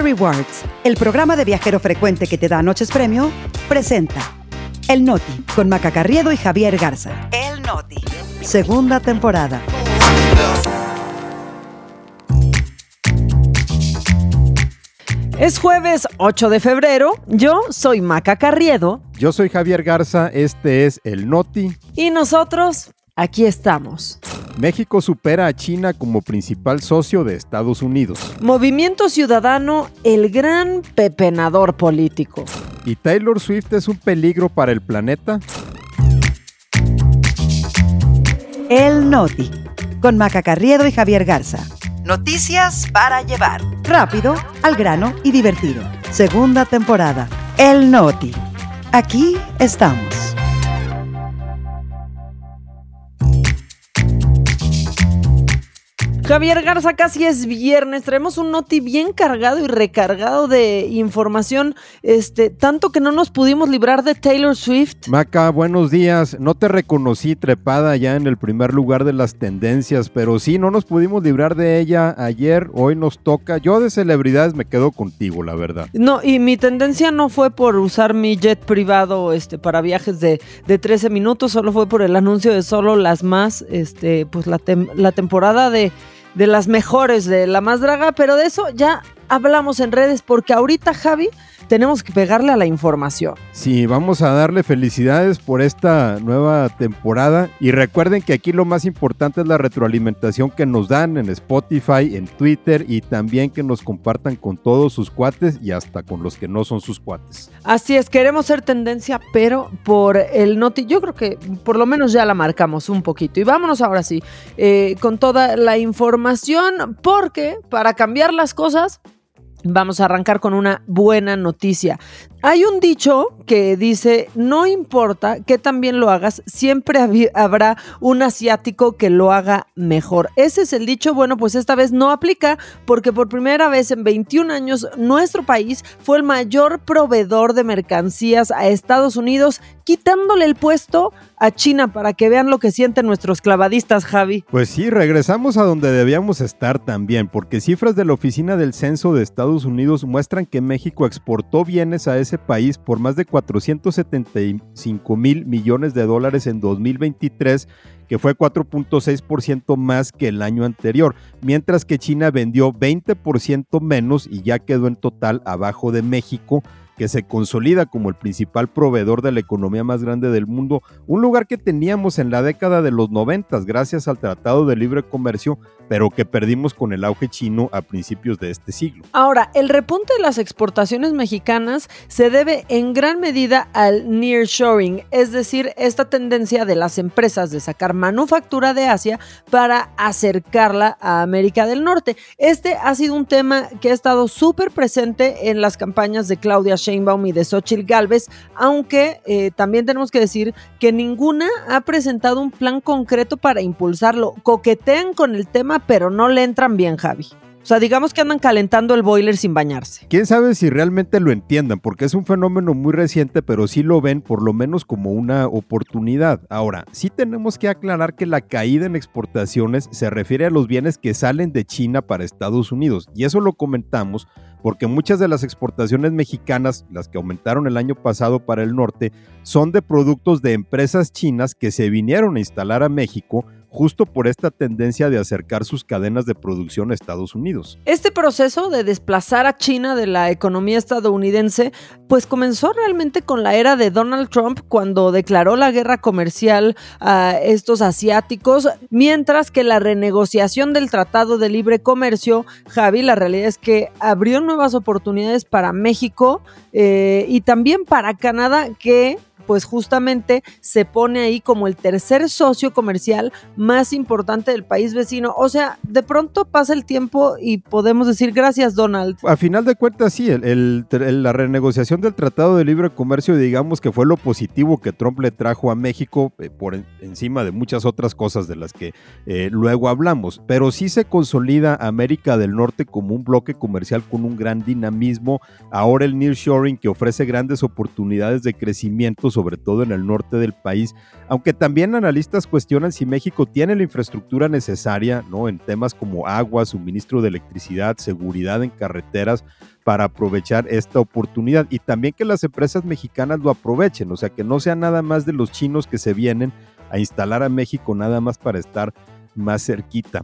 Rewards, el programa de viajero frecuente que te da noches premio, presenta El Noti con Maca Carriedo y Javier Garza. El Noti. Segunda temporada. Es jueves 8 de febrero, yo soy Maca Carriedo. Yo soy Javier Garza, este es El Noti. Y nosotros, aquí estamos. México supera a China como principal socio de Estados Unidos. Movimiento Ciudadano, el gran pepenador político. ¿Y Taylor Swift es un peligro para el planeta? El Noti, con Maca Carriedo y Javier Garza. Noticias para llevar. Rápido, al grano y divertido. Segunda temporada. El Noti. Aquí estamos. Javier Garza, casi es viernes. Traemos un noti bien cargado y recargado de información, este, tanto que no nos pudimos librar de Taylor Swift. Maca, buenos días. No te reconocí trepada ya en el primer lugar de las tendencias, pero sí, no nos pudimos librar de ella ayer, hoy nos toca. Yo de celebridades me quedo contigo, la verdad. No, y mi tendencia no fue por usar mi jet privado este, para viajes de, de 13 minutos, solo fue por el anuncio de solo las más, este, pues la, la temporada de de las mejores, de la más draga, pero de eso ya hablamos en redes porque ahorita Javi tenemos que pegarle a la información. Sí, vamos a darle felicidades por esta nueva temporada y recuerden que aquí lo más importante es la retroalimentación que nos dan en Spotify, en Twitter y también que nos compartan con todos sus cuates y hasta con los que no son sus cuates. Así es, queremos ser tendencia, pero por el noti, yo creo que por lo menos ya la marcamos un poquito. Y vámonos ahora sí eh, con toda la información porque para cambiar las cosas Vamos a arrancar con una buena noticia. Hay un dicho que dice, no importa que también lo hagas, siempre habrá un asiático que lo haga mejor. Ese es el dicho, bueno, pues esta vez no aplica porque por primera vez en 21 años nuestro país fue el mayor proveedor de mercancías a Estados Unidos, quitándole el puesto a China para que vean lo que sienten nuestros clavadistas, Javi. Pues sí, regresamos a donde debíamos estar también, porque cifras de la Oficina del Censo de Estados Unidos muestran que México exportó bienes a ese país por más de 475 mil millones de dólares en 2023 que fue 4.6% más que el año anterior, mientras que China vendió 20% menos y ya quedó en total abajo de México que se consolida como el principal proveedor de la economía más grande del mundo, un lugar que teníamos en la década de los 90 gracias al Tratado de Libre Comercio, pero que perdimos con el auge chino a principios de este siglo. Ahora, el repunte de las exportaciones mexicanas se debe en gran medida al nearshoring, es decir, esta tendencia de las empresas de sacar manufactura de Asia para acercarla a América del Norte. Este ha sido un tema que ha estado súper presente en las campañas de Claudia Sheinbaum y de Xochitl Galvez, aunque eh, también tenemos que decir que ninguna ha presentado un plan concreto para impulsarlo. Coquetean con el tema, pero no le entran bien, Javi. O sea, digamos que andan calentando el boiler sin bañarse. Quién sabe si realmente lo entiendan, porque es un fenómeno muy reciente, pero sí lo ven por lo menos como una oportunidad. Ahora, sí tenemos que aclarar que la caída en exportaciones se refiere a los bienes que salen de China para Estados Unidos, y eso lo comentamos porque muchas de las exportaciones mexicanas, las que aumentaron el año pasado para el norte, son de productos de empresas chinas que se vinieron a instalar a México justo por esta tendencia de acercar sus cadenas de producción a Estados Unidos. Este proceso de desplazar a China de la economía estadounidense, pues comenzó realmente con la era de Donald Trump cuando declaró la guerra comercial a estos asiáticos, mientras que la renegociación del Tratado de Libre Comercio, Javi, la realidad es que abrió nuevas oportunidades para México eh, y también para Canadá, que pues justamente se pone ahí como el tercer socio comercial más importante del país vecino. O sea, de pronto pasa el tiempo y podemos decir gracias, Donald. A final de cuentas, sí, la renegociación del Tratado de Libre Comercio, digamos que fue lo positivo que Trump le trajo a México eh, por encima de muchas otras cosas de las que eh, luego hablamos. Pero sí se consolida América del Norte como un bloque comercial con un gran dinamismo. Ahora el nearshoring que ofrece grandes oportunidades de crecimiento sobre todo en el norte del país, aunque también analistas cuestionan si México tiene la infraestructura necesaria, ¿no? En temas como agua, suministro de electricidad, seguridad en carreteras, para aprovechar esta oportunidad y también que las empresas mexicanas lo aprovechen, o sea, que no sea nada más de los chinos que se vienen a instalar a México nada más para estar más cerquita.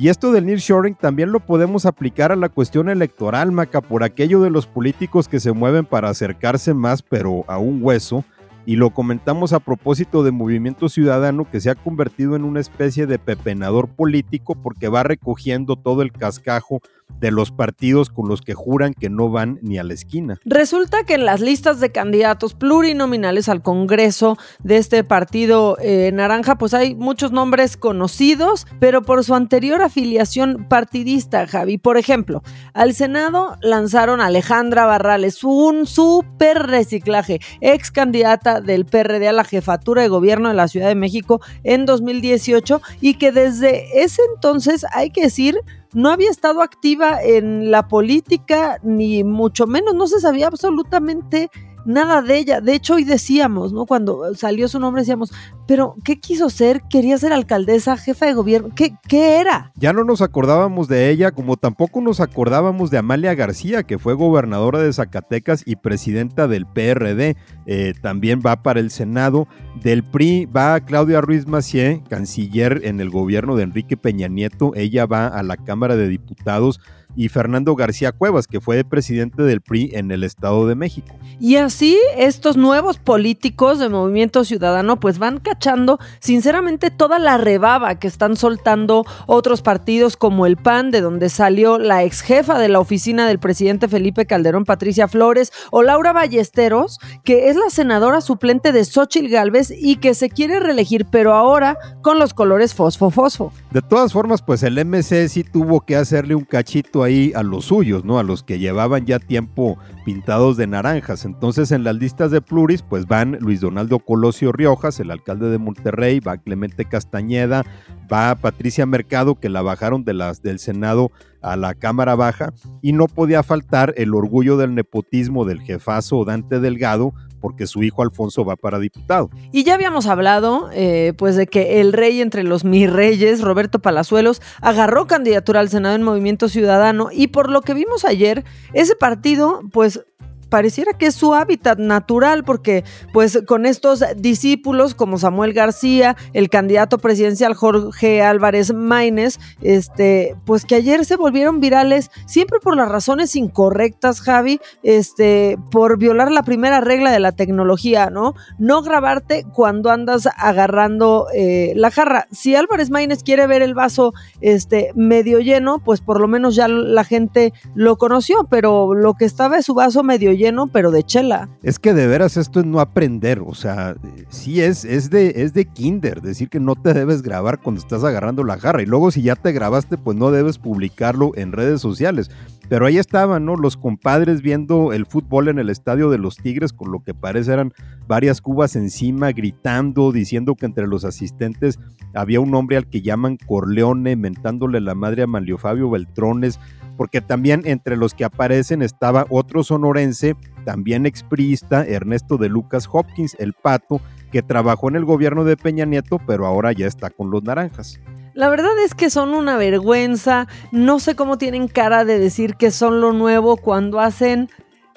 Y esto del nearshoring también lo podemos aplicar a la cuestión electoral, Maca, por aquello de los políticos que se mueven para acercarse más, pero a un hueso. Y lo comentamos a propósito de Movimiento Ciudadano que se ha convertido en una especie de pepenador político porque va recogiendo todo el cascajo de los partidos con los que juran que no van ni a la esquina. Resulta que en las listas de candidatos plurinominales al Congreso de este partido eh, naranja, pues hay muchos nombres conocidos, pero por su anterior afiliación partidista, Javi. Por ejemplo, al Senado lanzaron a Alejandra Barrales, un súper reciclaje, ex candidata del PRD a la jefatura de gobierno de la Ciudad de México en 2018 y que desde ese entonces, hay que decir, no había estado activa en la política, ni mucho menos, no se sabía absolutamente nada de ella. De hecho, hoy decíamos, ¿no? Cuando salió su nombre, decíamos, pero ¿qué quiso ser? ¿Quería ser alcaldesa, jefa de gobierno? ¿Qué, ¿Qué era? Ya no nos acordábamos de ella, como tampoco nos acordábamos de Amalia García, que fue gobernadora de Zacatecas y presidenta del PRD. Eh, también va para el Senado. Del PRI va Claudia Ruiz Macié, canciller en el gobierno de Enrique Peña Nieto. Ella va a la Cámara de Diputados y Fernando García Cuevas, que fue presidente del PRI en el Estado de México. Y así estos nuevos políticos de Movimiento Ciudadano pues van cachando sinceramente toda la rebaba que están soltando otros partidos como el PAN, de donde salió la ex jefa de la oficina del presidente Felipe Calderón, Patricia Flores, o Laura Ballesteros, que es la senadora suplente de Xochil Gálvez y que se quiere reelegir, pero ahora con los colores fosfo-fosfo. De todas formas, pues el MC sí tuvo que hacerle un cachito ahí a los suyos, ¿no? A los que llevaban ya tiempo pintados de naranjas. Entonces en las listas de pluris pues van Luis Donaldo Colosio Riojas, el alcalde de Monterrey, va Clemente Castañeda, va Patricia Mercado, que la bajaron de las, del Senado a la Cámara Baja, y no podía faltar el orgullo del nepotismo del jefazo Dante Delgado, porque su hijo Alfonso va para diputado. Y ya habíamos hablado, eh, pues, de que el rey entre los mis reyes, Roberto Palazuelos, agarró candidatura al Senado en Movimiento Ciudadano y por lo que vimos ayer, ese partido, pues, pareciera que es su hábitat natural, porque pues con estos discípulos como Samuel García, el candidato presidencial Jorge Álvarez Maínez, este, pues que ayer se volvieron virales siempre por las razones incorrectas, Javi, este, por violar la primera regla de la tecnología, ¿no? No grabarte cuando andas agarrando eh, la jarra. Si Álvarez Maínez quiere ver el vaso este, medio lleno, pues por lo menos ya la gente lo conoció, pero lo que estaba es su vaso medio lleno, pero de chela. Es que de veras esto es no aprender, o sea, sí es, es, de, es de kinder, decir que no te debes grabar cuando estás agarrando la jarra y luego si ya te grabaste, pues no debes publicarlo en redes sociales. Pero ahí estaban, ¿no? Los compadres viendo el fútbol en el estadio de los Tigres, con lo que parece eran varias cubas encima, gritando, diciendo que entre los asistentes había un hombre al que llaman Corleone, mentándole la madre a Manlio Fabio Beltrones, porque también entre los que aparecen estaba otro sonorense, también expriista, Ernesto de Lucas Hopkins, el pato, que trabajó en el gobierno de Peña Nieto, pero ahora ya está con los naranjas. La verdad es que son una vergüenza. No sé cómo tienen cara de decir que son lo nuevo cuando hacen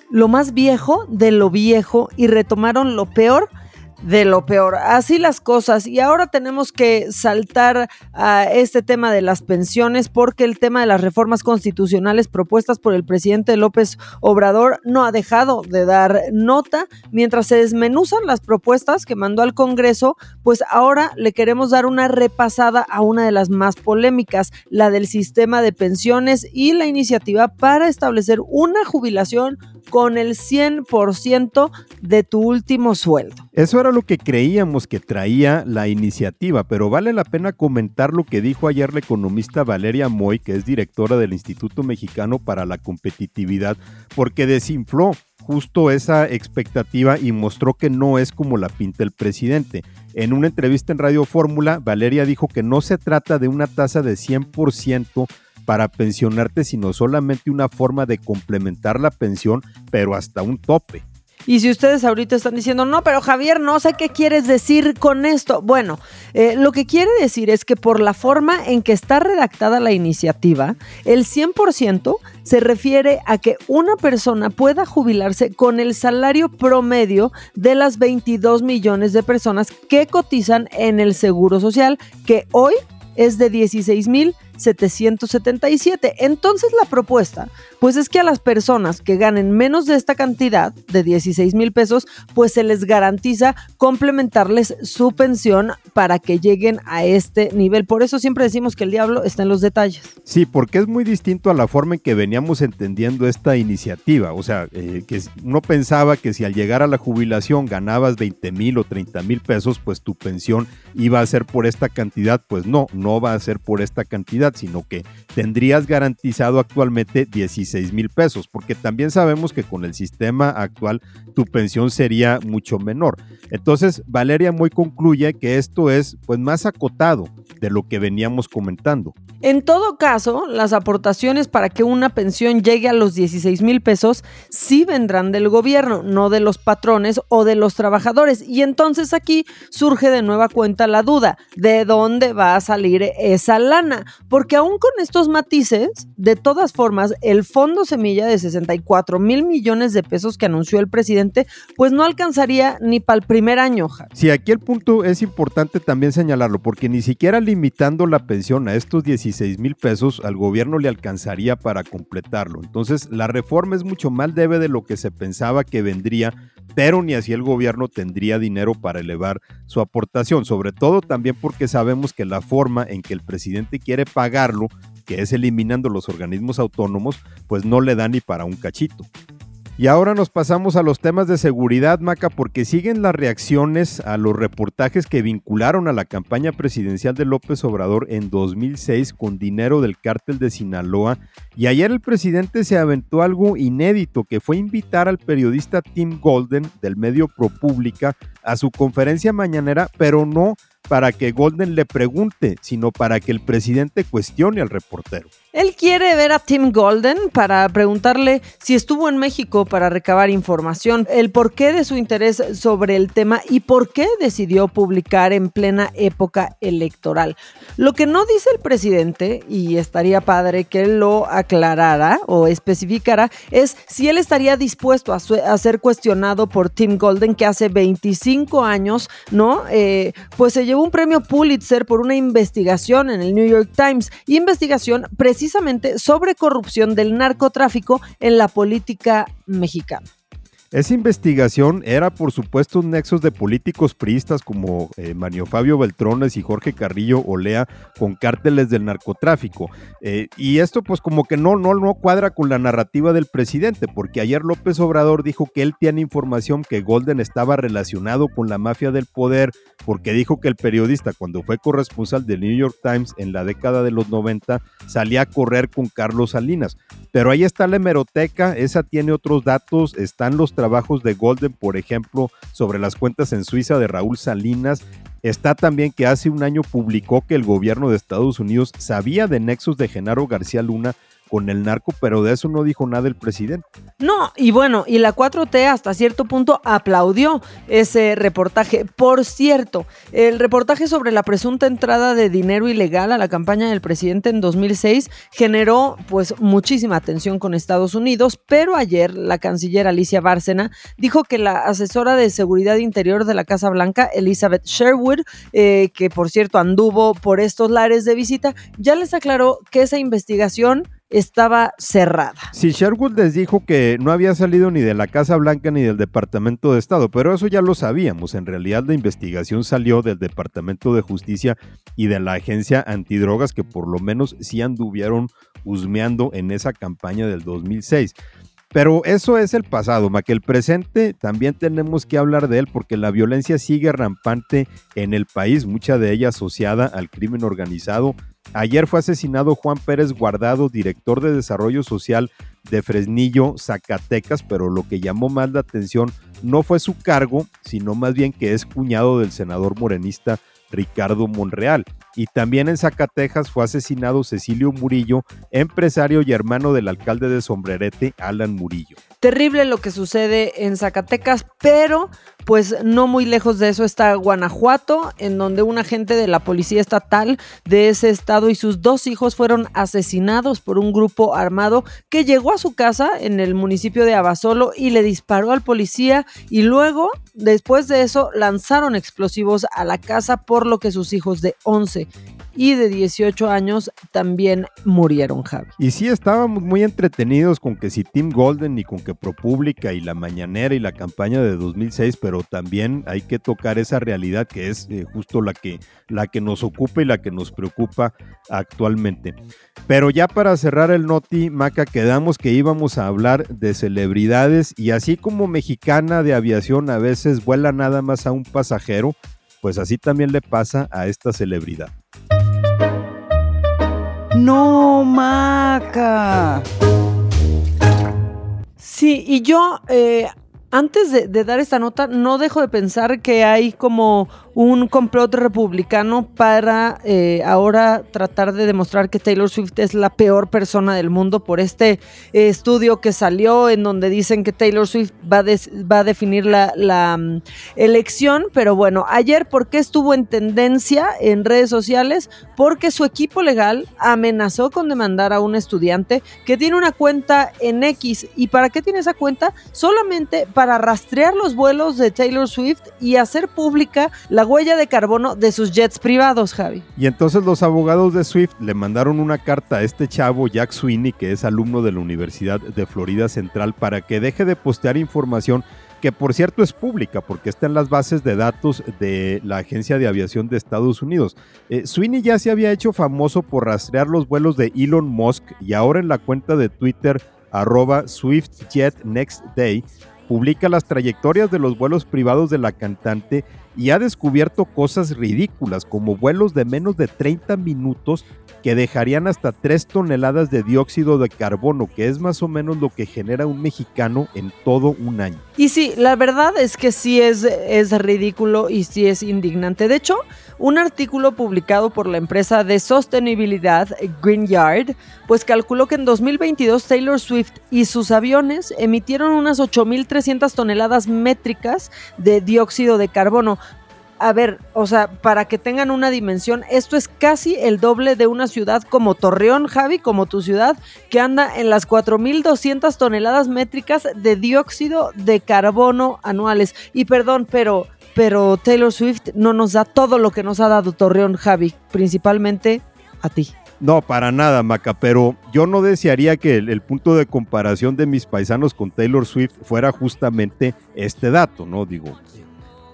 lo más viejo de lo viejo y retomaron lo peor de lo peor. Así las cosas. Y ahora tenemos que saltar a este tema de las pensiones porque el tema de las reformas constitucionales propuestas por el presidente López Obrador no ha dejado de dar nota. Mientras se desmenuzan las propuestas que mandó al Congreso, pues ahora le queremos dar una repasada a una de las más polémicas, la del sistema de pensiones y la iniciativa para establecer una jubilación con el 100% de tu último sueldo. Eso era lo que creíamos que traía la iniciativa, pero vale la pena comentar lo que dijo ayer la economista Valeria Moy, que es directora del Instituto Mexicano para la Competitividad, porque desinfló justo esa expectativa y mostró que no es como la pinta el presidente. En una entrevista en Radio Fórmula, Valeria dijo que no se trata de una tasa de 100% para pensionarte, sino solamente una forma de complementar la pensión, pero hasta un tope. Y si ustedes ahorita están diciendo, no, pero Javier, no sé qué quieres decir con esto. Bueno, eh, lo que quiere decir es que por la forma en que está redactada la iniciativa, el 100% se refiere a que una persona pueda jubilarse con el salario promedio de las 22 millones de personas que cotizan en el Seguro Social, que hoy es de 16 mil 777. Entonces la propuesta, pues es que a las personas que ganen menos de esta cantidad, de 16 mil pesos, pues se les garantiza complementarles su pensión para que lleguen a este nivel. Por eso siempre decimos que el diablo está en los detalles. Sí, porque es muy distinto a la forma en que veníamos entendiendo esta iniciativa. O sea, eh, que uno pensaba que si al llegar a la jubilación ganabas 20 mil o 30 mil pesos, pues tu pensión iba a ser por esta cantidad. Pues no, no va a ser por esta cantidad sino que tendrías garantizado actualmente 16 mil pesos, porque también sabemos que con el sistema actual tu pensión sería mucho menor. Entonces, Valeria muy concluye que esto es pues más acotado de lo que veníamos comentando. En todo caso, las aportaciones para que una pensión llegue a los 16 mil pesos sí vendrán del gobierno, no de los patrones o de los trabajadores. Y entonces aquí surge de nueva cuenta la duda, ¿de dónde va a salir esa lana? Aún con estos matices, de todas formas, el fondo semilla de 64 mil millones de pesos que anunció el presidente, pues no alcanzaría ni para el primer año. Sí, aquí el punto es importante también señalarlo, porque ni siquiera limitando la pensión a estos 16 mil pesos al gobierno le alcanzaría para completarlo. Entonces, la reforma es mucho más leve de lo que se pensaba que vendría, pero ni así el gobierno tendría dinero para elevar su aportación, sobre todo también porque sabemos que la forma en que el presidente quiere pagarlo, que es eliminando los organismos autónomos, pues no le da ni para un cachito. Y ahora nos pasamos a los temas de seguridad, Maca, porque siguen las reacciones a los reportajes que vincularon a la campaña presidencial de López Obrador en 2006 con dinero del cártel de Sinaloa. Y ayer el presidente se aventó algo inédito, que fue invitar al periodista Tim Golden del medio ProPublica a su conferencia mañanera, pero no para que Golden le pregunte, sino para que el presidente cuestione al reportero. Él quiere ver a Tim Golden para preguntarle si estuvo en México para recabar información, el porqué de su interés sobre el tema y por qué decidió publicar en plena época electoral. Lo que no dice el presidente, y estaría padre que lo aclarara o especificara, es si él estaría dispuesto a, ser cuestionado por Tim Golden, que hace 25 años, ¿no? Eh, pues se llevó un premio Pulitzer por una investigación en el New York Times, investigación precisamente precisamente sobre corrupción del narcotráfico en la política mexicana. Esa investigación era, por supuesto, nexos de políticos priistas como eh, Mario Fabio Beltrones y Jorge Carrillo Olea con cárteles del narcotráfico. Eh, y esto, pues, como que no, no, no cuadra con la narrativa del presidente, porque ayer López Obrador dijo que él tiene información que Golden estaba relacionado con la mafia del poder, porque dijo que el periodista, cuando fue corresponsal del New York Times en la década de los 90, salía a correr con Carlos Salinas. Pero ahí está la hemeroteca, esa tiene otros datos, están los trabajos de Golden, por ejemplo, sobre las cuentas en Suiza de Raúl Salinas. Está también que hace un año publicó que el gobierno de Estados Unidos sabía de nexos de Genaro García Luna con el narco, pero de eso no dijo nada el presidente. No, y bueno, y la 4T hasta cierto punto aplaudió ese reportaje. Por cierto, el reportaje sobre la presunta entrada de dinero ilegal a la campaña del presidente en 2006 generó pues muchísima atención con Estados Unidos, pero ayer la canciller Alicia Bárcena dijo que la asesora de seguridad interior de la Casa Blanca, Elizabeth Sherwood, eh, que por cierto anduvo por estos lares de visita, ya les aclaró que esa investigación estaba cerrada. Sí, Sherwood les dijo que no había salido ni de la Casa Blanca ni del Departamento de Estado, pero eso ya lo sabíamos. En realidad la investigación salió del Departamento de Justicia y de la Agencia Antidrogas, que por lo menos sí anduvieron husmeando en esa campaña del 2006. Pero eso es el pasado, ma que el presente también tenemos que hablar de él porque la violencia sigue rampante en el país, mucha de ella asociada al crimen organizado. Ayer fue asesinado Juan Pérez Guardado, director de Desarrollo Social de Fresnillo, Zacatecas, pero lo que llamó más la atención no fue su cargo, sino más bien que es cuñado del senador morenista Ricardo Monreal. Y también en Zacatecas fue asesinado Cecilio Murillo, empresario y hermano del alcalde de Sombrerete, Alan Murillo. Terrible lo que sucede en Zacatecas, pero pues no muy lejos de eso está Guanajuato, en donde un agente de la policía estatal de ese estado y sus dos hijos fueron asesinados por un grupo armado que llegó a su casa en el municipio de Abasolo y le disparó al policía y luego, después de eso, lanzaron explosivos a la casa por lo que sus hijos de 11 y de 18 años también murieron, Javi. Y sí, estábamos muy entretenidos con que si Tim Golden y con que ProPublica y La Mañanera y la campaña de 2006, pero también hay que tocar esa realidad que es eh, justo la que, la que nos ocupa y la que nos preocupa actualmente. Pero ya para cerrar el Noti, Maca, quedamos que íbamos a hablar de celebridades y así como mexicana de aviación a veces vuela nada más a un pasajero, pues así también le pasa a esta celebridad. No, Maca. Sí, y yo eh, antes de, de, dar esta nota, no dejo de pensar que hay como un complot republicano para eh, ahora tratar de demostrar que Taylor Swift es la peor persona del mundo por este eh, estudio que salió en donde dicen que Taylor Swift va, a, va a definir la, la um, elección. Pero bueno, ayer, ¿por qué estuvo en tendencia en redes sociales? Porque su equipo legal amenazó con demandar a un estudiante que tiene una cuenta en X. ¿Y para qué tiene esa cuenta? Solamente para rastrear los vuelos de Taylor Swift y hacer pública la huella de carbono de sus jets privados, Javi. Y entonces los abogados de Swift le mandaron una carta a este chavo, Jack Sweeney, que es alumno de la Universidad de Florida Central, para que deje de postear información que por cierto es pública porque está en las bases de datos de la Agencia de Aviación de Estados Unidos. Eh, Sweeney ya se había hecho famoso por rastrear los vuelos de Elon Musk y ahora en la cuenta de Twitter arroba SwiftJetNextDay publica las trayectorias de los vuelos privados de la cantante y ha descubierto cosas ridículas como vuelos de menos de 30 minutos que dejarían hasta 3 toneladas de dióxido de carbono, que es más o menos lo que genera un mexicano en todo un año. Y sí, la verdad es que sí es, es ridículo y sí es indignante. De hecho, un artículo publicado por la empresa de sostenibilidad Green Yard, pues calculó que en 2022 Taylor Swift y sus aviones emitieron unas 8.300 toneladas métricas de dióxido de carbono, a ver, o sea, para que tengan una dimensión, esto es casi el doble de una ciudad como Torreón, Javi, como tu ciudad, que anda en las 4.200 toneladas métricas de dióxido de carbono anuales. Y perdón, pero, pero Taylor Swift no nos da todo lo que nos ha dado Torreón, Javi, principalmente a ti. No, para nada, Maca, pero yo no desearía que el, punto de comparación de mis paisanos con Taylor Swift fuera justamente este dato, ¿no? Digo,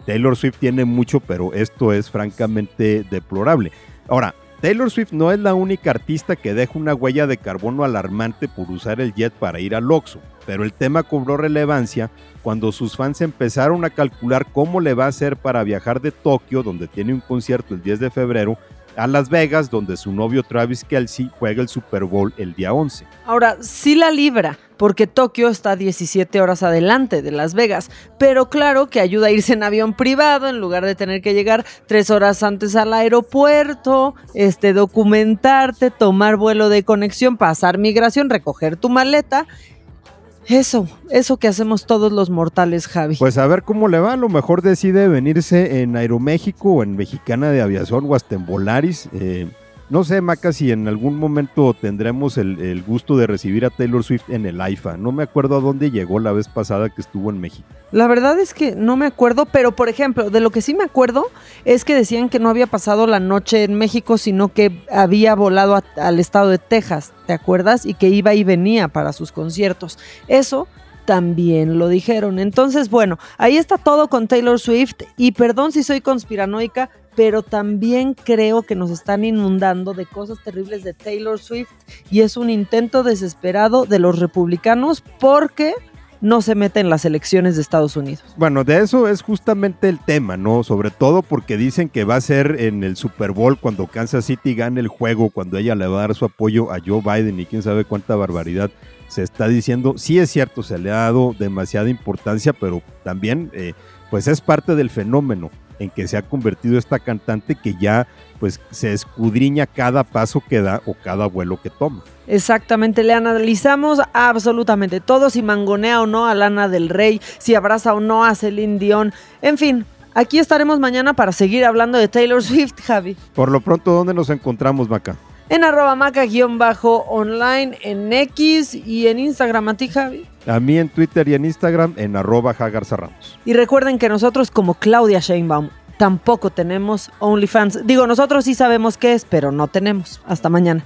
Taylor Swift tiene mucho, pero esto es francamente deplorable. Ahora, Taylor Swift no es la única artista que deja una huella de carbono alarmante por usar el jet para ir al Oxxo, pero el tema cobró relevancia cuando sus fans empezaron a calcular cómo le va a hacer para viajar de Tokio, donde tiene un concierto el 10 de febrero, a Las Vegas, donde su novio Travis Kelsey juega el Super Bowl el día 11. Ahora, sí la libra, porque Tokio está 17 horas adelante de Las Vegas, pero claro que ayuda a irse en avión privado en lugar de tener que llegar tres horas antes al aeropuerto, este, documentarte, tomar vuelo de conexión, pasar migración, recoger tu maleta eso, eso que hacemos todos los mortales, Javi. Pues a ver cómo le va. A lo mejor decide venirse en Aeroméxico o en Mexicana de Aviación o en. Eh, no sé, Maca, si en algún momento tendremos el, gusto de recibir a Taylor Swift en el AIFA. No me acuerdo a dónde llegó la vez pasada que estuvo en México. La verdad es que no me acuerdo, pero por ejemplo, de lo que sí me acuerdo es que decían que no había pasado la noche en México, sino que había volado al estado de Texas, ¿te acuerdas? Y que iba y venía para sus conciertos. Eso también lo dijeron. Entonces, bueno, ahí está todo con Taylor Swift y perdón si soy conspiranoica, pero también creo que nos están inundando de cosas terribles de Taylor Swift y es un intento desesperado de los republicanos porque no se mete en las elecciones de Estados Unidos. Bueno, de eso es justamente el tema, ¿no? Sobre todo porque dicen que va a ser en el Super Bowl cuando Kansas City gane el juego, cuando ella le va a dar su apoyo a Joe Biden y quién sabe cuánta barbaridad se está diciendo. Sí es cierto, se le ha dado demasiada importancia, pero también eh, pues es parte del fenómeno. En que se ha convertido esta cantante que ya pues se escudriña cada paso que da o cada vuelo que toma. Exactamente, le analizamos absolutamente todo, si mangonea o no a Lana del Rey, si abraza o no a Celine Dion, en fin. Aquí estaremos mañana para seguir hablando de Taylor Swift, Javi. Por lo pronto, ¿dónde nos encontramos, Maca? En arroba maca-online, en X y en Instagram. ¿A ti, Javi? A mí en Twitter y en Instagram en arroba Ramos. Y recuerden que nosotros como Claudia Sheinbaum tampoco tenemos OnlyFans. Digo, nosotros sí sabemos qué es, pero no tenemos. Hasta mañana.